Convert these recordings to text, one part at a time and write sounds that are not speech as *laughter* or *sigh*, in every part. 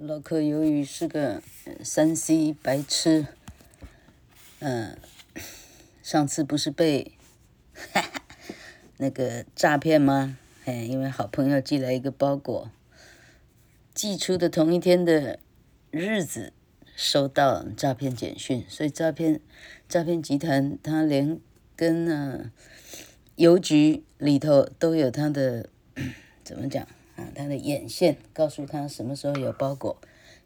老克由于是个三 C 白痴，嗯、上次不是被哈哈 *laughs* 那个诈骗吗？哎，因为好朋友寄来一个包裹，寄出的同一天的日子收到诈骗简讯，所以诈骗诈骗集团他连跟那邮局里头都有他的怎么讲？啊，他的眼线告诉他什么时候有包裹，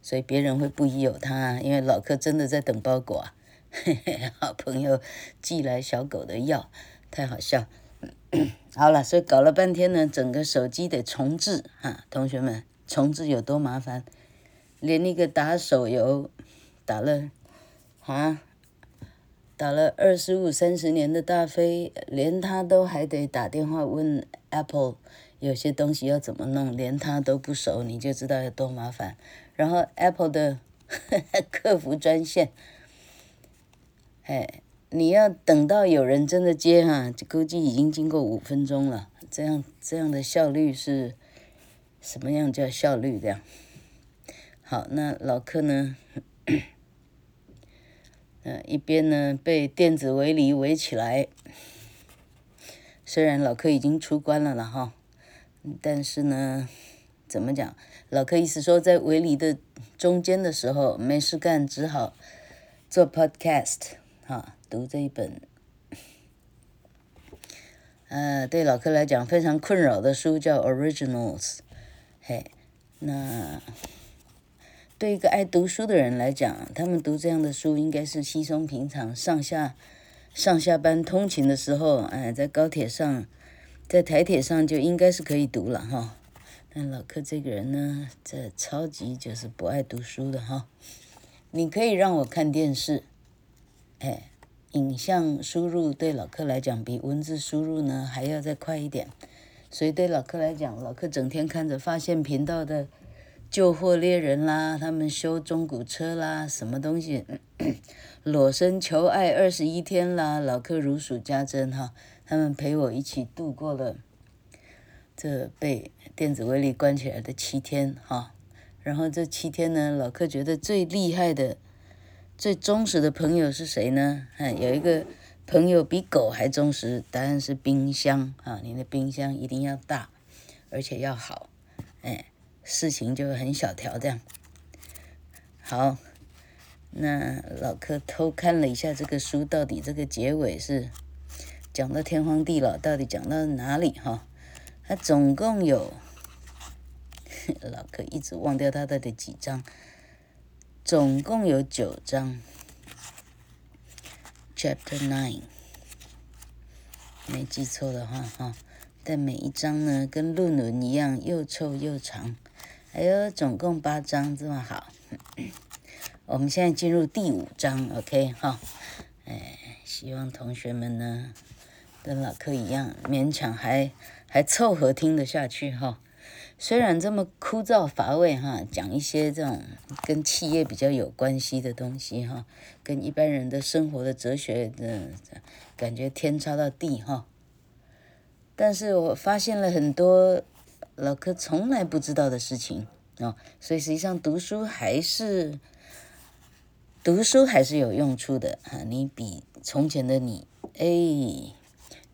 所以别人会不疑有他，因为老柯真的在等包裹啊。嘿嘿，好朋友寄来小狗的药，太好笑。好了，所以搞了半天呢，整个手机得重置啊，同学们，重置有多麻烦？连那个打手游打了啊，打了二十五三十年的大飞，连他都还得打电话问 Apple。有些东西要怎么弄，连他都不熟，你就知道有多麻烦。然后 Apple 的 *laughs* 客服专线，哎，你要等到有人真的接哈，估计已经经过五分钟了。这样这样的效率是什么样叫效率？这样。好，那老柯呢？嗯，一边呢被电子围篱围起来，虽然老柯已经出关了了哈。但是呢，怎么讲？老柯意思说，在围篱的中间的时候没事干，只好做 podcast 哈，读这一本，呃，对老柯来讲非常困扰的书叫 Originals，嘿，那对一个爱读书的人来讲，他们读这样的书应该是稀松平常，上下上下班通勤的时候，哎，在高铁上。在台铁上就应该是可以读了哈，但老柯这个人呢，这超级就是不爱读书的哈。你可以让我看电视，哎，影像输入对老柯来讲比文字输入呢还要再快一点，所以对老柯来讲，老柯整天看着发现频道的旧货猎人啦，他们修中古车啦，什么东西，*coughs* 裸身求爱二十一天啦，老柯如数家珍哈。他们陪我一起度过了这被电子威力关起来的七天哈，然后这七天呢，老柯觉得最厉害的、最忠实的朋友是谁呢？哎，有一个朋友比狗还忠实，答案是冰箱啊！你的冰箱一定要大，而且要好，哎，事情就很小条这样。好，那老柯偷看了一下这个书，到底这个结尾是？讲到天荒地老，到底讲到哪里哈？它总共有，*laughs* 老哥一直忘掉它到底几章，总共有九章，Chapter Nine，没记错的话哈。但每一章呢，跟论文一样又臭又长，还有总共八章这么好。*coughs* 我们现在进入第五章，OK 哈？哎，希望同学们呢。跟老柯一样，勉强还还凑合听得下去哈。虽然这么枯燥乏味哈，讲一些这种跟企业比较有关系的东西哈，跟一般人的生活的哲学的感觉天差到地哈。但是我发现了很多老柯从来不知道的事情啊，所以实际上读书还是读书还是有用处的哈。你比从前的你，哎。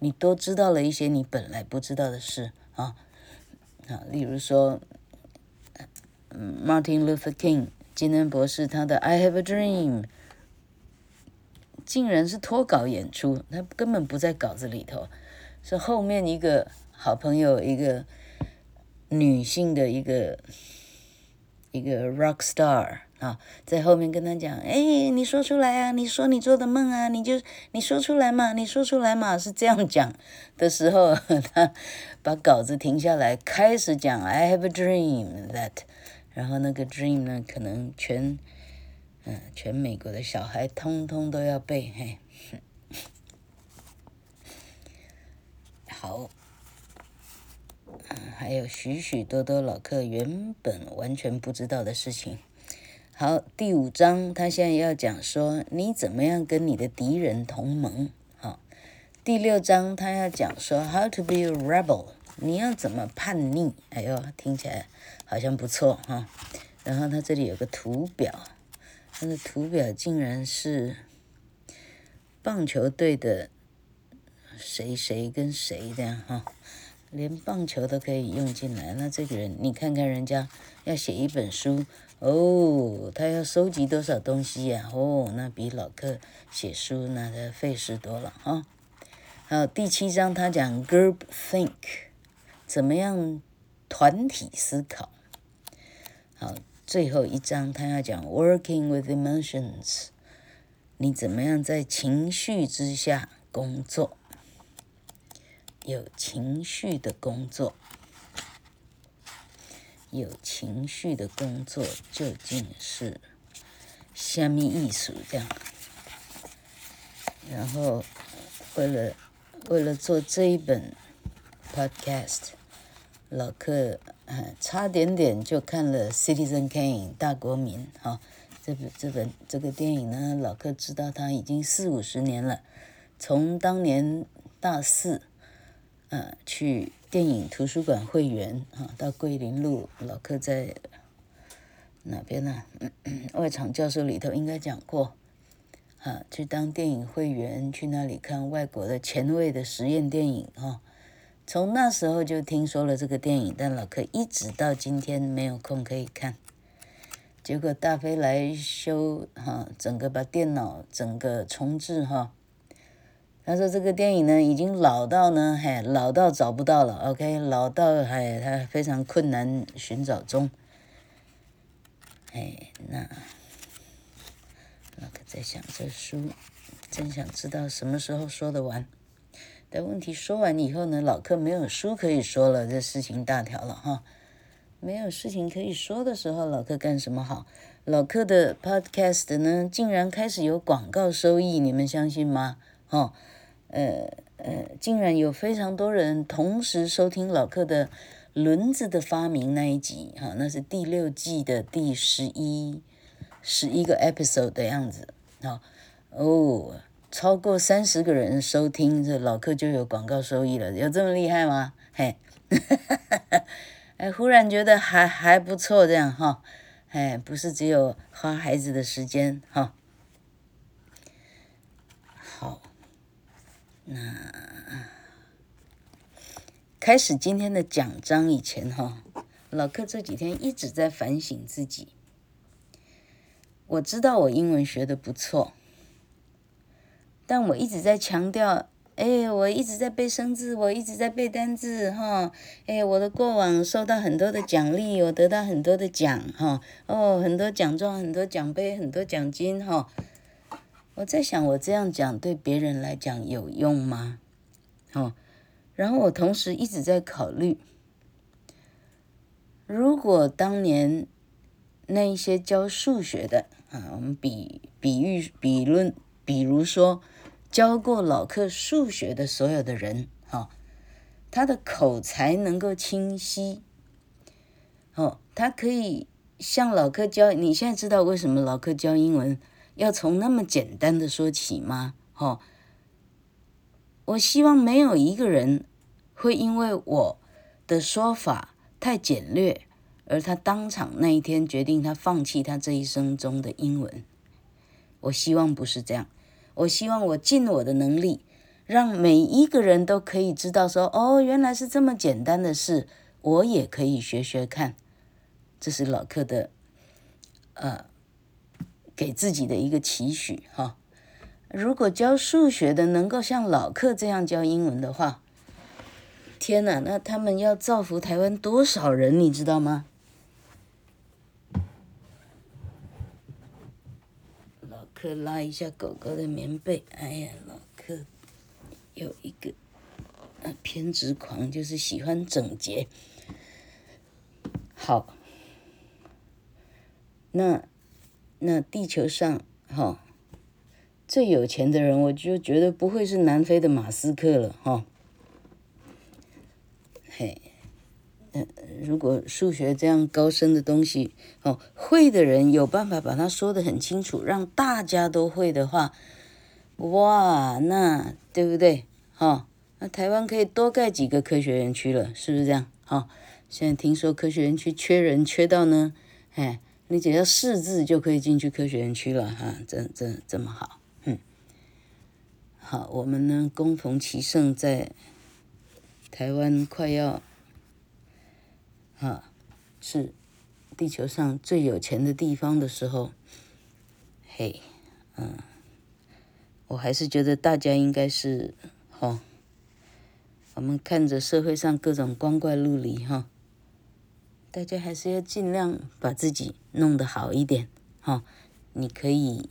你都知道了一些你本来不知道的事啊，啊，例如说，，Martin Luther King 金恩博士他的《I Have a Dream》竟然是脱稿演出，他根本不在稿子里头，是后面一个好朋友，一个女性的一个一个 rock star。啊，在后面跟他讲，哎，你说出来啊，你说你做的梦啊，你就你说出来嘛，你说出来嘛，是这样讲的时候，*laughs* 他把稿子停下来，开始讲，I have a dream that，然后那个 dream 呢，可能全，嗯，全美国的小孩通通都要背，嘿，好，还有许许多多老客原本完全不知道的事情。好，第五章他现在要讲说你怎么样跟你的敌人同盟。好，第六章他要讲说 how to be a rebel，你要怎么叛逆。哎呦，听起来好像不错哈。然后他这里有个图表，他的图表竟然是棒球队的谁谁跟谁这样哈，连棒球都可以用进来。那这个人，你看看人家要写一本书哦，他要收集多少东西呀？哦，那比老克写书那的费事多了哈。好，第七章他讲 group think，怎么样团体思考。好。最后一章，他要讲 working with emotions，你怎么样在情绪之下工作？有情绪的工作，有情绪的工作究竟是虾米意思？这样，然后为了为了做这一本 podcast，老克。差点点就看了《Citizen Kane》大国民哈，这本这本这个电影呢，老克知道他已经四五十年了，从当年大四，呃，去电影图书馆会员啊，到桂林路，老克在哪边呢？*clears throat* 外场教授里头应该讲过，啊，去当电影会员，去那里看外国的前卫的实验电影哈。从那时候就听说了这个电影，但老克一直到今天没有空可以看。结果大飞来修哈，整个把电脑整个重置哈。他说这个电影呢已经老到呢，嘿，老到找不到了。OK，老到还他非常困难寻找中。哎，那老克在想这书，真想知道什么时候说得完。但问题说完以后呢，老客没有书可以说了，这事情大条了哈。没有事情可以说的时候，老客干什么好？老客的 podcast 呢，竟然开始有广告收益，你们相信吗？哈，呃呃，竟然有非常多人同时收听老客的《轮子的发明》那一集哈，那是第六季的第十一十一个 episode 的样子啊，哦。超过三十个人收听，这老客就有广告收益了，有这么厉害吗？嘿，*laughs* 哎，忽然觉得还还不错，这样哈，哎，不是只有花孩子的时间哈。那开始今天的讲章以前哈，老克这几天一直在反省自己。我知道我英文学得不错。但我一直在强调，哎，我一直在背生字，我一直在背单字，哈，哎，我的过往受到很多的奖励，我得到很多的奖，哈，哦，很多奖状，很多奖杯，很多奖金，哈。我在想，我这样讲对别人来讲有用吗？哦，然后我同时一直在考虑，如果当年那一些教数学的，啊，我们比比喻比论，比如说。教过老克数学的所有的人，哈，他的口才能够清晰，哦，他可以向老克教。你现在知道为什么老克教英文要从那么简单的说起吗？哈，我希望没有一个人会因为我的说法太简略，而他当场那一天决定他放弃他这一生中的英文。我希望不是这样。我希望我尽我的能力，让每一个人都可以知道说，哦，原来是这么简单的事，我也可以学学看。这是老克的，呃，给自己的一个期许哈。如果教数学的能够像老克这样教英文的话，天哪，那他们要造福台湾多少人，你知道吗？老克拉一下狗狗的棉被。哎呀，老克有一个啊偏执狂，就是喜欢整洁。好，那那地球上哈、哦、最有钱的人，我就觉得不会是南非的马斯克了哈、哦。嘿。如果数学这样高深的东西，哦，会的人有办法把它说得很清楚，让大家都会的话，哇，那对不对？哈、哦，那台湾可以多盖几个科学园区了，是不是这样？哈、哦，现在听说科学园区缺人，缺到呢，哎，你只要四字就可以进去科学园区了哈，这这这么好，嗯，好，我们呢，恭逢其盛，在台湾快要，啊，是地球上最有钱的地方的时候，嘿，嗯，我还是觉得大家应该是，哈，我们看着社会上各种光怪陆离，哈。大家还是要尽量把自己弄得好一点，哈。你可以，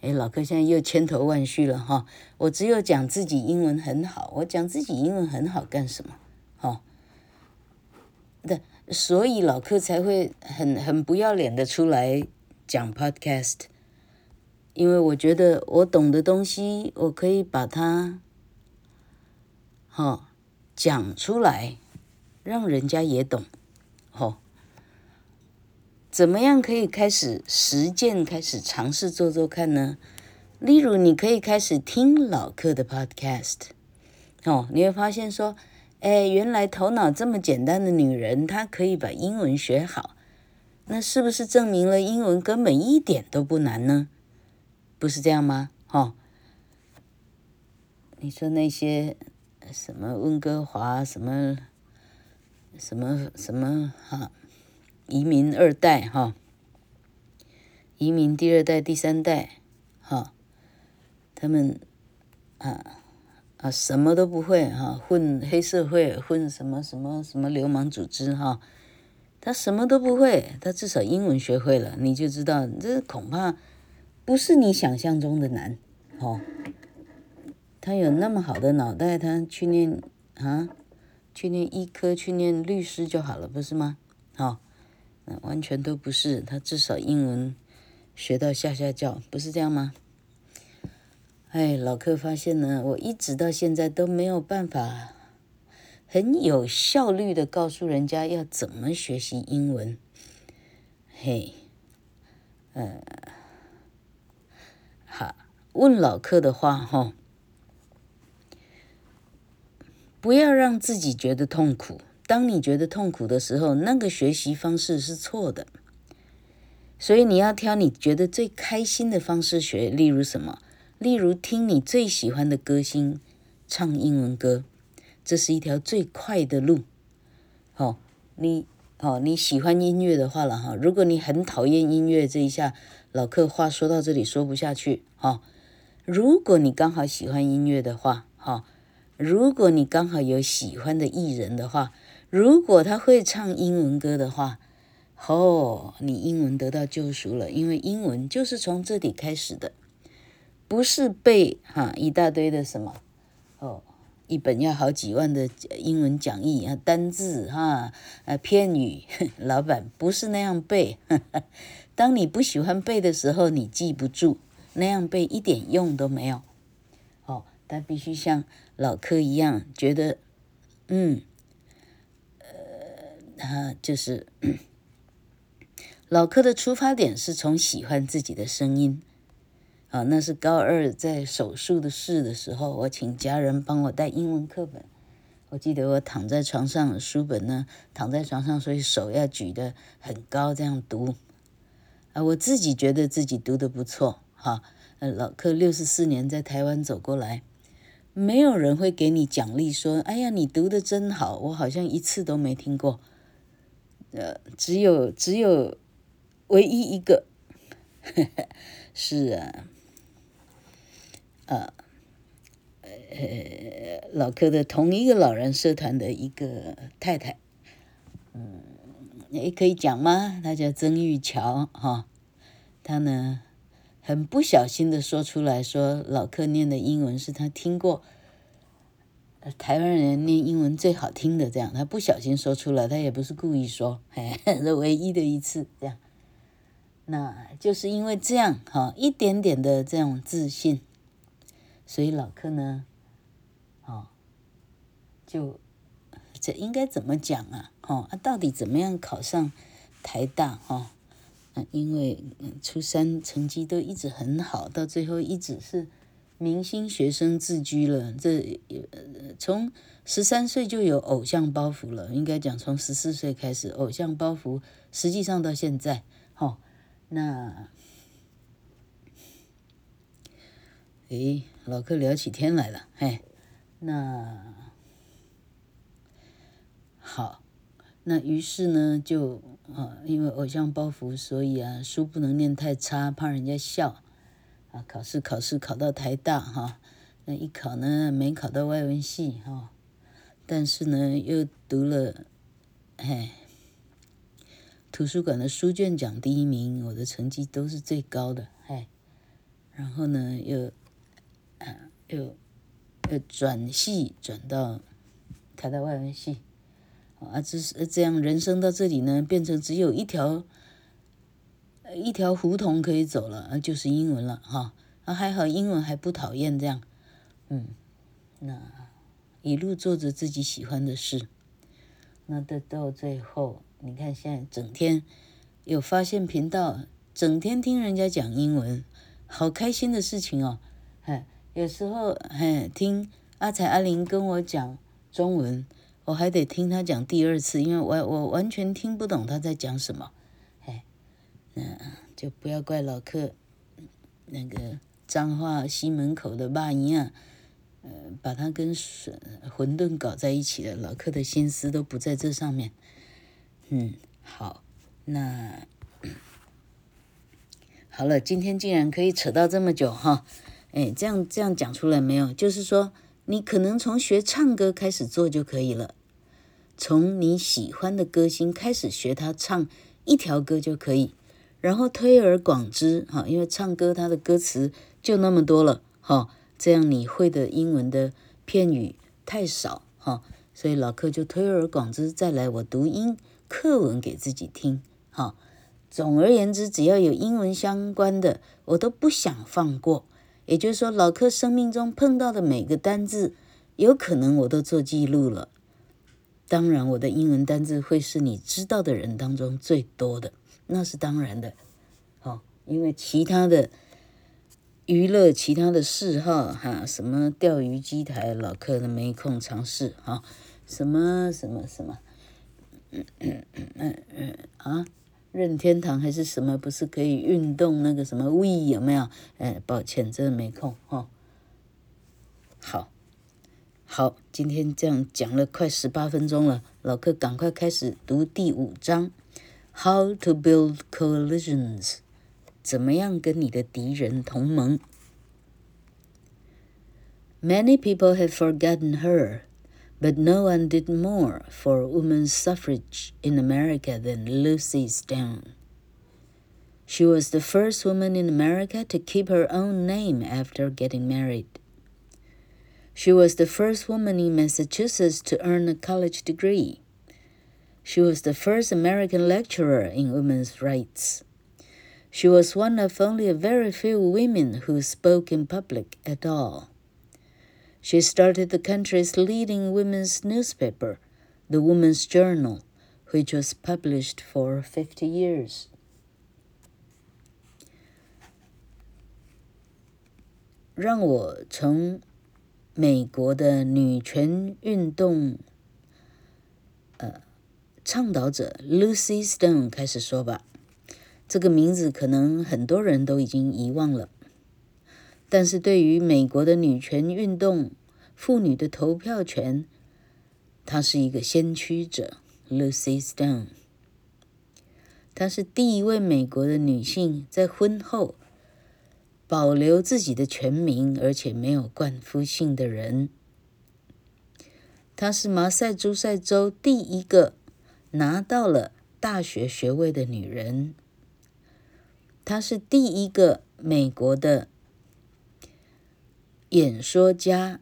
哎，老柯现在又千头万绪了，哈。我只有讲自己英文很好，我讲自己英文很好干什么？哈。的，所以老柯才会很很不要脸的出来讲 podcast，因为我觉得我懂的东西，我可以把它，哈，讲出来，让人家也懂。哦，怎么样可以开始实践，开始尝试做做看呢？例如，你可以开始听老客的 podcast，哦，你会发现说，哎，原来头脑这么简单的女人，她可以把英文学好，那是不是证明了英文根本一点都不难呢？不是这样吗？哦，你说那些什么温哥华什么？什么什么哈，移民二代哈，移民第二代、第三代哈，他们啊啊什么都不会哈，混黑社会，混什么什么什么流氓组织哈，他什么都不会，他至少英文学会了，你就知道这恐怕不是你想象中的难哦。他有那么好的脑袋，他去念啊。去念医科，去念律师就好了，不是吗？好、完全都不是。他至少英文学到下下叫，不是这样吗？哎，老柯发现呢，我一直到现在都没有办法很有效率的告诉人家要怎么学习英文。嘿，呃，好，问老柯的话，哈、不要让自己觉得痛苦。当你觉得痛苦的时候，那个学习方式是错的。所以你要挑你觉得最开心的方式学。例如什么？例如听你最喜欢的歌星唱英文歌，这是一条最快的路。哦，你哦你喜欢音乐的话了哈。如果你很讨厌音乐，这一下老客话说到这里说不下去。哈，如果你刚好喜欢音乐的话，哈。如果你刚好有喜欢的艺人的话，如果他会唱英文歌的话，哦，你英文得到救赎了，因为英文就是从这里开始的，不是背哈一大堆的什么哦，一本要好几万的英文讲义啊，单字哈啊片语，*laughs* 老板不是那样背，*laughs* 当你不喜欢背的时候，你记不住，那样背一点用都没有。哦但必须像老柯一样觉得，嗯，呃，他就是老柯的出发点是从喜欢自己的声音。啊，那是高二在手术的室的时候，我请家人帮我带英文课本。我记得我躺在床上，书本呢躺在床上，所以手要举得很高，这样读。啊，我自己觉得自己读得不错。哈，呃，老柯六十四年在台湾走过来。没有人会给你奖励，说：“哎呀，你读的真好。”我好像一次都没听过。呃，只有只有唯一一个，*laughs* 是啊，呃，呃，老柯的同一个老人社团的一个太太，嗯，也可以讲吗？她叫曾玉桥哈，她呢？很不小心的说出来说，老柯念的英文是他听过台湾人念英文最好听的，这样他不小心说出来，他也不是故意说，哎，*laughs* 是唯一的一次这样。那就是因为这样哈，一点点的这种自信，所以老柯呢，哦，就这应该怎么讲啊？哦，到底怎么样考上台大？哈？因为初三成绩都一直很好，到最后一直是明星学生自居了。这从十三岁就有偶像包袱了，应该讲从十四岁开始偶像包袱，实际上到现在好，那，诶，老客聊起天来了，嘿，那好，那于是呢，就啊，因为偶像包袱，所以啊，书不能念太差，怕人家笑，啊，考试考试考到台大哈，那一考呢，没考到外文系哈，但是呢，又读了，嘿。图书馆的书卷奖第一名，我的成绩都是最高的，哎，然后呢，又，啊，又，又转系转到台大外文系，啊，这是这样，人生到这里呢，变成只有一条，一条胡同可以走了，就是英文了，哈，啊，还好英文还不讨厌这样，嗯，那一路做着自己喜欢的事，那到到最后。你看，现在整天有发现频道，整天听人家讲英文，好开心的事情哦！哎，有时候哎，听阿财阿玲跟我讲中文，我还得听他讲第二次，因为我我完全听不懂他在讲什么。哎，那就不要怪老客，那个彰化西门口的肉圆啊，呃，把他跟馄馄饨搞在一起了。老客的心思都不在这上面。嗯，好，那好了，今天竟然可以扯到这么久哈，哎，这样这样讲出来没有？就是说，你可能从学唱歌开始做就可以了，从你喜欢的歌星开始学他唱一条歌就可以，然后推而广之哈，因为唱歌他的歌词就那么多了哈，这样你会的英文的片语太少哈，所以老客就推而广之，再来我读音。课文给自己听，哈。总而言之，只要有英文相关的，我都不想放过。也就是说，老客生命中碰到的每个单字，有可能我都做记录了。当然，我的英文单字会是你知道的人当中最多的，那是当然的。好，因为其他的娱乐、其他的嗜好，哈，什么钓鱼机台，老客都没空尝试，哈，什么什么什么。嗯嗯嗯嗯啊，任天堂还是什么？不是可以运动那个什么 Wii 有没有？哎，抱歉，真的没空哈、哦。好，好，今天这样讲了快十八分钟了，老客赶快开始读第五章：How to build coalitions，怎么样跟你的敌人同盟？Many people have forgotten her. But no one did more for women's suffrage in America than Lucy Stone. She was the first woman in America to keep her own name after getting married. She was the first woman in Massachusetts to earn a college degree. She was the first American lecturer in women's rights. She was one of only a very few women who spoke in public at all. She started the country's leading women's newspaper, The Woman's Journal, which was published for 50 years. 让我从 美国的女权运动呃倡导者 Lucy Stone 开始说吧。这个名字可能很多人都已经遗忘了。但是对于美国的女权运动、妇女的投票权，她是一个先驱者，Lucy Stone。她是第一位美国的女性在婚后保留自己的全名，而且没有冠夫姓的人。她是马赛诸塞州第一个拿到了大学学位的女人。她是第一个美国的。演说家，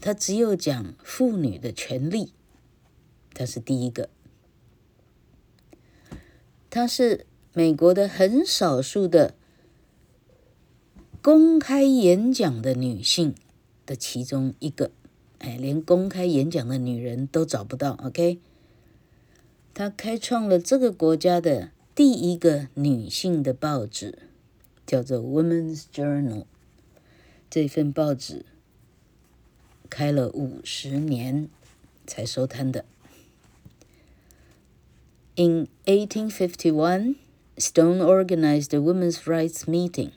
他只有讲妇女的权利，他是第一个。他是美国的很少数的公开演讲的女性的其中一个，哎，连公开演讲的女人都找不到。OK，他开创了这个国家的第一个女性的报纸，叫做《Women's Journal》。这份报纸开了五十年才收摊的。In 1851, Stone organized a women's rights meeting,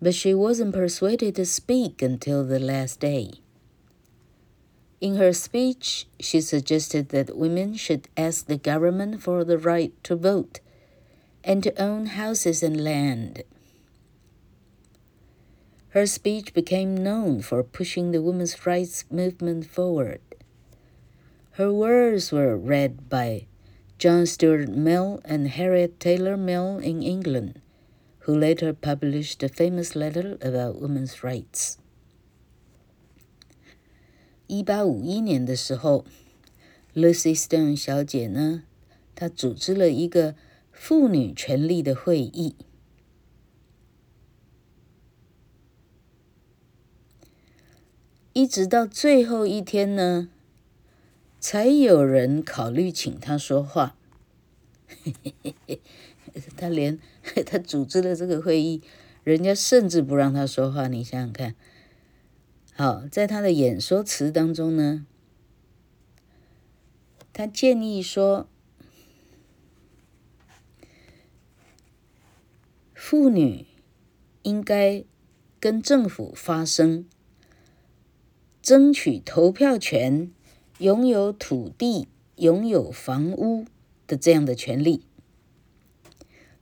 but she wasn't persuaded to speak until the last day. In her speech, she suggested that women should ask the government for the right to vote and to own houses and land. Her speech became known for pushing the women's rights movement forward. Her words were read by John Stuart Mill and Harriet Taylor Mill in England, who later published a famous letter about women's rights. 一八五一年的时候，Lucy Stone 小姐呢，她组织了一个妇女权利的会议。一直到最后一天呢，才有人考虑请她说话。他连 *laughs* 他组织了这个会议，人家甚至不让他说话。你想想看，好，在他的演说词当中呢，他建议说，妇女应该跟政府发声。争取投票权、拥有土地、拥有房屋的这样的权利。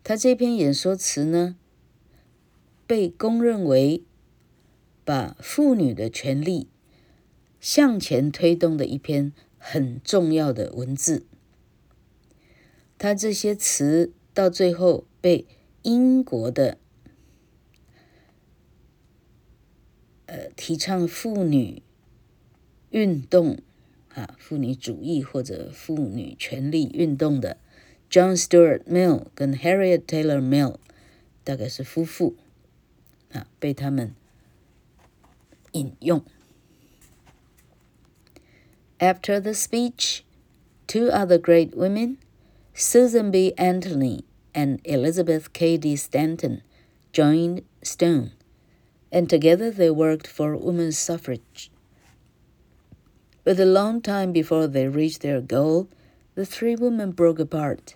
他这篇演说词呢，被公认为把妇女的权利向前推动的一篇很重要的文字。他这些词到最后被英国的呃提倡妇女。运动，啊，妇女主义或者妇女权利运动的 John Stuart Mill 跟 Harriet Taylor Mill，大概是夫妇，啊，被他们引用。After the speech, two other great women, Susan B. Anthony and Elizabeth Cady Stanton, joined Stone, and together they worked for women's suffrage. But a long time before they reached their goal, the three women broke apart.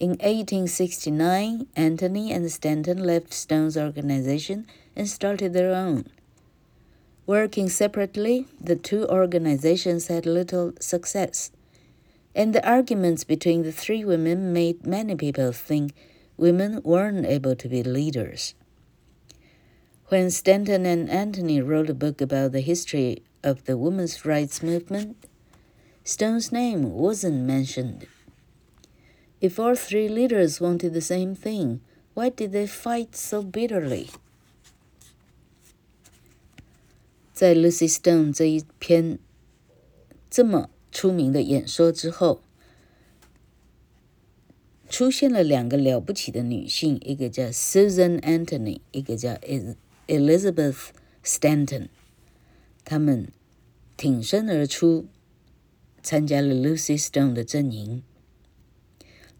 In 1869, Anthony and Stanton left Stone's organization and started their own. Working separately, the two organizations had little success, and the arguments between the three women made many people think women weren't able to be leaders. When Stanton and Anthony wrote a book about the history of the women's rights movement, Stone's name wasn't mentioned. If all three leaders wanted the same thing, why did they fight so bitterly? 在 Lucy Stone 这一篇这么出名的演说之后，出现了两个了不起的女性，一个叫 Susan Anthony，一个叫 Elizabeth Stanton。他们挺身而出，参加了 Lucy Stone 的阵营。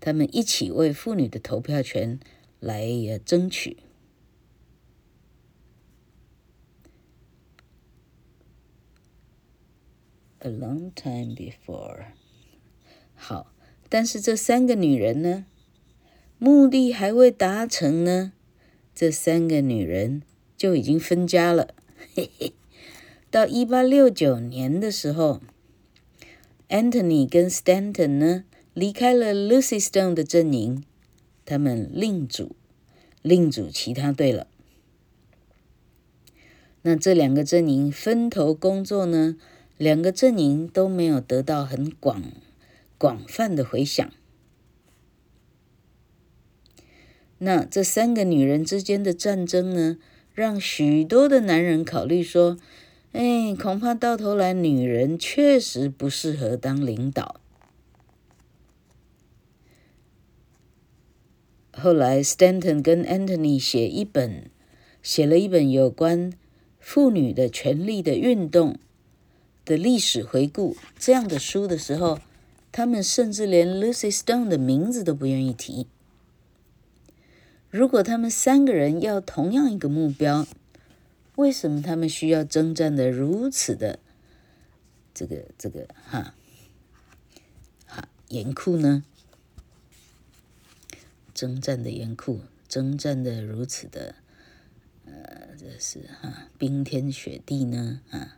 他们一起为妇女的投票权来争取。A long time before，好，但是这三个女人呢，目的还未达成呢，这三个女人就已经分家了。嘿嘿。到一八六九年的时候，Anthony 跟 Stanton 呢离开了 Lucy Stone 的阵营，他们另组另组其他队了。那这两个阵营分头工作呢，两个阵营都没有得到很广广泛的回响。那这三个女人之间的战争呢，让许多的男人考虑说。哎，恐怕到头来，女人确实不适合当领导。后来，Stanton 跟 Anthony 写一本，写了一本有关妇女的权利的运动的历史回顾这样的书的时候，他们甚至连 Lucy Stone 的名字都不愿意提。如果他们三个人要同样一个目标，为什么他们需要征战的如此的这个这个哈哈严酷呢？征战的严酷，征战的如此的，呃，这是哈、啊、冰天雪地呢啊！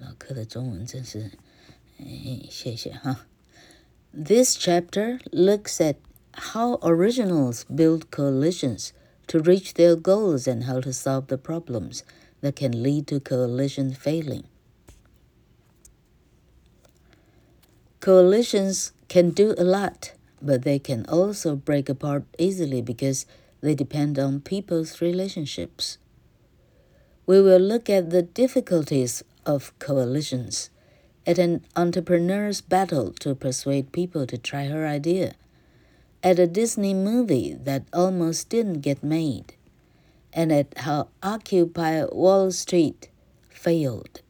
老柯的中文真是，哎，谢谢哈。This chapter looks at how originals build coalitions to reach their goals and how to solve the problems that can lead to coalition failing. Coalitions can do a lot, but they can also break apart easily because they depend on people's relationships. We will look at the difficulties of coalitions, at an entrepreneur's battle to persuade people to try her idea, at a Disney movie that almost didn't get made, and at how Occupy Wall Street failed.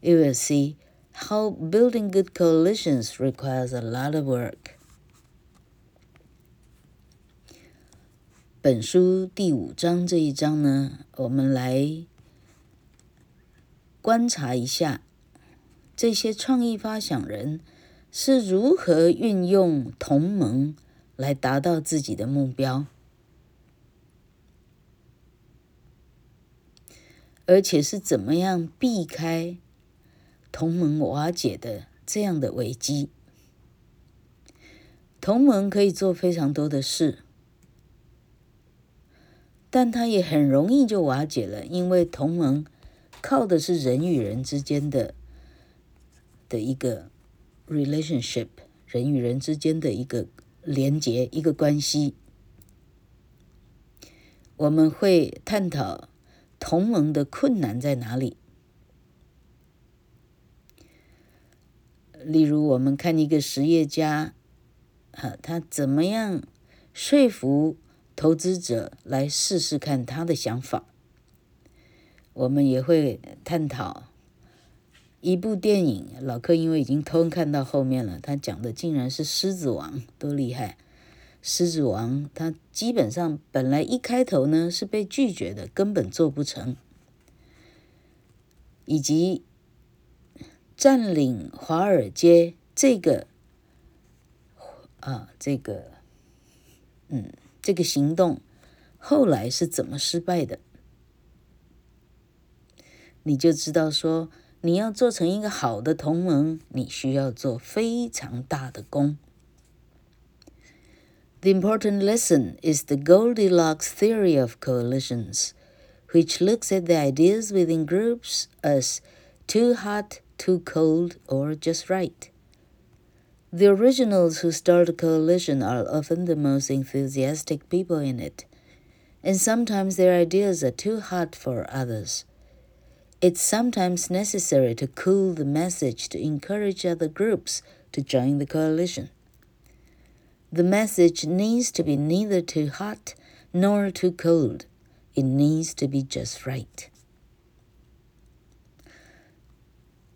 You will see how building good coalitions requires a lot of work. 本书第五章这一章呢，我们来观察一下这些创意发想人是如何运用同盟来达到自己的目标，而且是怎么样避开。同盟瓦解的这样的危机，同盟可以做非常多的事，但它也很容易就瓦解了，因为同盟靠的是人与人之间的的一个 relationship，人与人之间的一个连结，一个关系。我们会探讨同盟的困难在哪里。例如，我们看一个实业家，啊，他怎么样说服投资者来试试看他的想法。我们也会探讨一部电影，老柯因为已经偷看到后面了，他讲的竟然是《狮子王》，多厉害！《狮子王》他基本上本来一开头呢是被拒绝的，根本做不成，以及。占领华尔街这个啊，这个嗯，这个行动后来是怎么失败的？你就知道说，你要做成一个好的同盟，你需要做非常大的功。The important lesson is the Goldilocks theory of coalitions, which looks at the ideas within groups as too hot. Too cold or just right. The originals who start a coalition are often the most enthusiastic people in it, and sometimes their ideas are too hot for others. It's sometimes necessary to cool the message to encourage other groups to join the coalition. The message needs to be neither too hot nor too cold. It needs to be just right.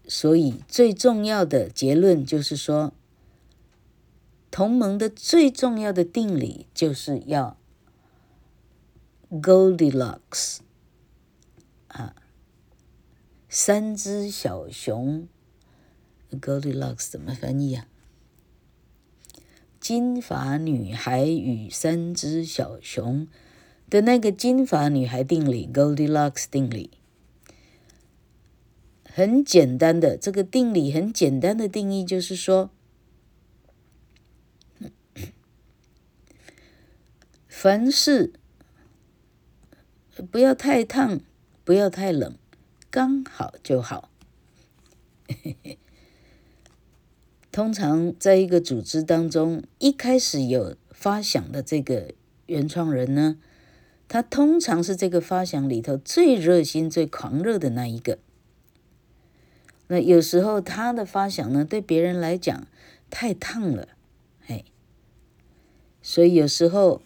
所以，最重要的结论就是说， 同盟的最重要的定理就是要 Goldilocks 啊，三只小熊 Goldilocks 怎么翻译啊？金发女孩与三只小熊的那个金发女孩定理 Goldilocks 定理。很简单的这个定理，很简单的定义就是说，凡事不要太烫，不要太冷，刚好就好。*laughs* 通常在一个组织当中，一开始有发想的这个原创人呢，他通常是这个发想里头最热心、最狂热的那一个。那有时候他的发想呢，对别人来讲太烫了，哎，所以有时候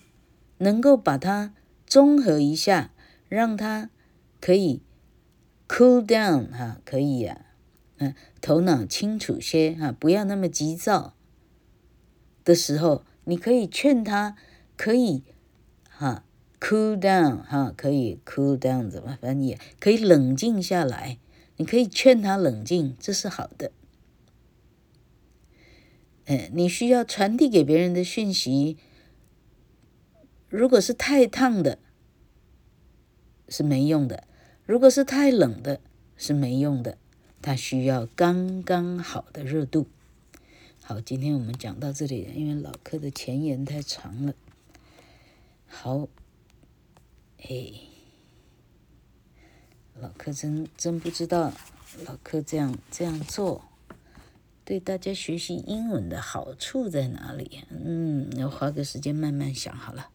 能够把它综合一下，让他可以 cool down 哈，可以呀，嗯，头脑清楚些哈，不要那么急躁的时候，你可以劝他，可以哈 cool down 哈，可以 cool down 怎么翻译？可以冷静下来。你可以劝他冷静，这是好的。嗯，你需要传递给别人的讯息，如果是太烫的，是没用的；如果是太冷的，是没用的。它需要刚刚好的热度。好，今天我们讲到这里，因为老柯的前言太长了。好，哎，老柯真真不知道，老柯这样这样做，对大家学习英文的好处在哪里？嗯，要花个时间慢慢想好了。